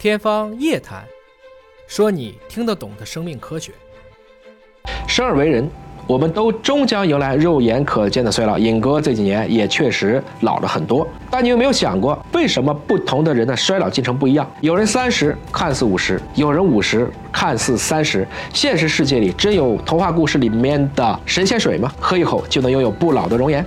天方夜谭，说你听得懂的生命科学。生而为人，我们都终将迎来肉眼可见的衰老。尹哥这几年也确实老了很多，但你有没有想过，为什么不同的人的衰老进程不一样？有人三十看似五十，有人五十看似三十。现实世界里真有童话故事里面的神仙水吗？喝一口就能拥有不老的容颜？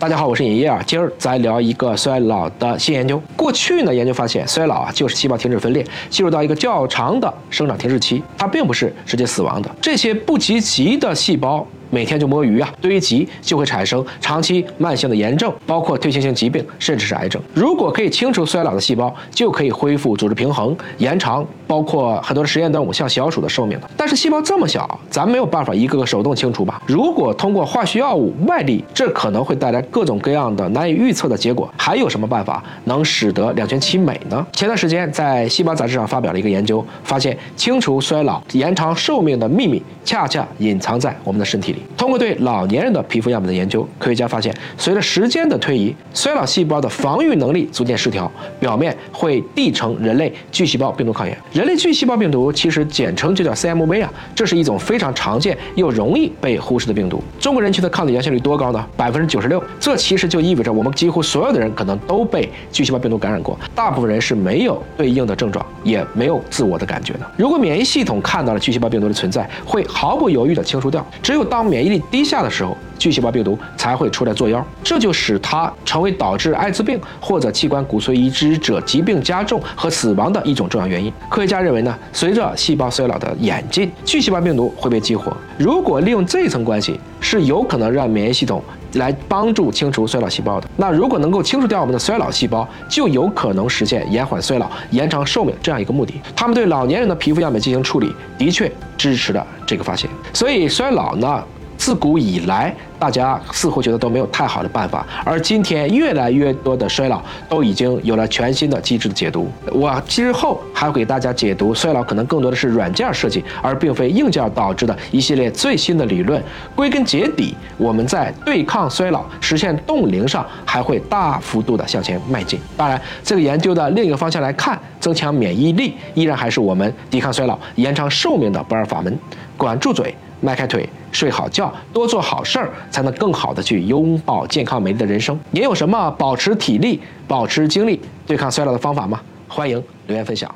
大家好，我是尹烨啊。今儿咱聊一个衰老的新研究。过去呢，研究发现，衰老啊就是细胞停止分裂，进入到一个较长的生长停滞期，它并不是直接死亡的。这些不积极的细胞。每天就摸鱼啊，堆积就会产生长期慢性的炎症，包括退行性疾病，甚至是癌症。如果可以清除衰老的细胞，就可以恢复组织平衡，延长包括很多的实验动物像小鼠的寿命的。但是细胞这么小，咱没有办法一个个手动清除吧？如果通过化学药物外力，这可能会带来各种各样的难以预测的结果。还有什么办法能使得两全其美呢？前段时间在《细胞》杂志上发表了一个研究，发现清除衰老、延长寿命的秘密，恰恰隐藏在我们的身体里。通过对老年人的皮肤样本的研究，科学家发现，随着时间的推移，衰老细胞的防御能力逐渐失调，表面会递成人类巨细胞病毒抗原。人类巨细胞病毒其实简称就叫 CMV 啊，这是一种非常常见又容易被忽视的病毒。中国人群的抗体阳性率多高呢？百分之九十六。这其实就意味着我们几乎所有的人可能都被巨细胞病毒感染过，大部分人是没有对应的症状，也没有自我的感觉的。如果免疫系统看到了巨细胞病毒的存在，会毫不犹豫地清除掉。只有当免疫力低下的时候，巨细胞病毒才会出来作妖，这就使它成为导致艾滋病或者器官骨髓移植者疾病加重和死亡的一种重要原因。科学家认为呢，随着细胞衰老的演进，巨细胞病毒会被激活。如果利用这层关系，是有可能让免疫系统来帮助清除衰老细胞的。那如果能够清除掉我们的衰老细胞，就有可能实现延缓衰老、延长寿命这样一个目的。他们对老年人的皮肤样本进行处理，的确支持了这个发现。所以衰老呢？自古以来，大家似乎觉得都没有太好的办法，而今天越来越多的衰老都已经有了全新的机制的解读。我之后还会给大家解读衰老可能更多的是软件设计，而并非硬件导致的一系列最新的理论。归根结底，我们在对抗衰老、实现冻龄上还会大幅度的向前迈进。当然，这个研究的另一个方向来看，增强免疫力依然还是我们抵抗衰老、延长寿命的不二法门。管住嘴。迈开腿，睡好觉，多做好事儿，才能更好的去拥抱健康美丽的人生。您有什么保持体力、保持精力、对抗衰老的方法吗？欢迎留言分享。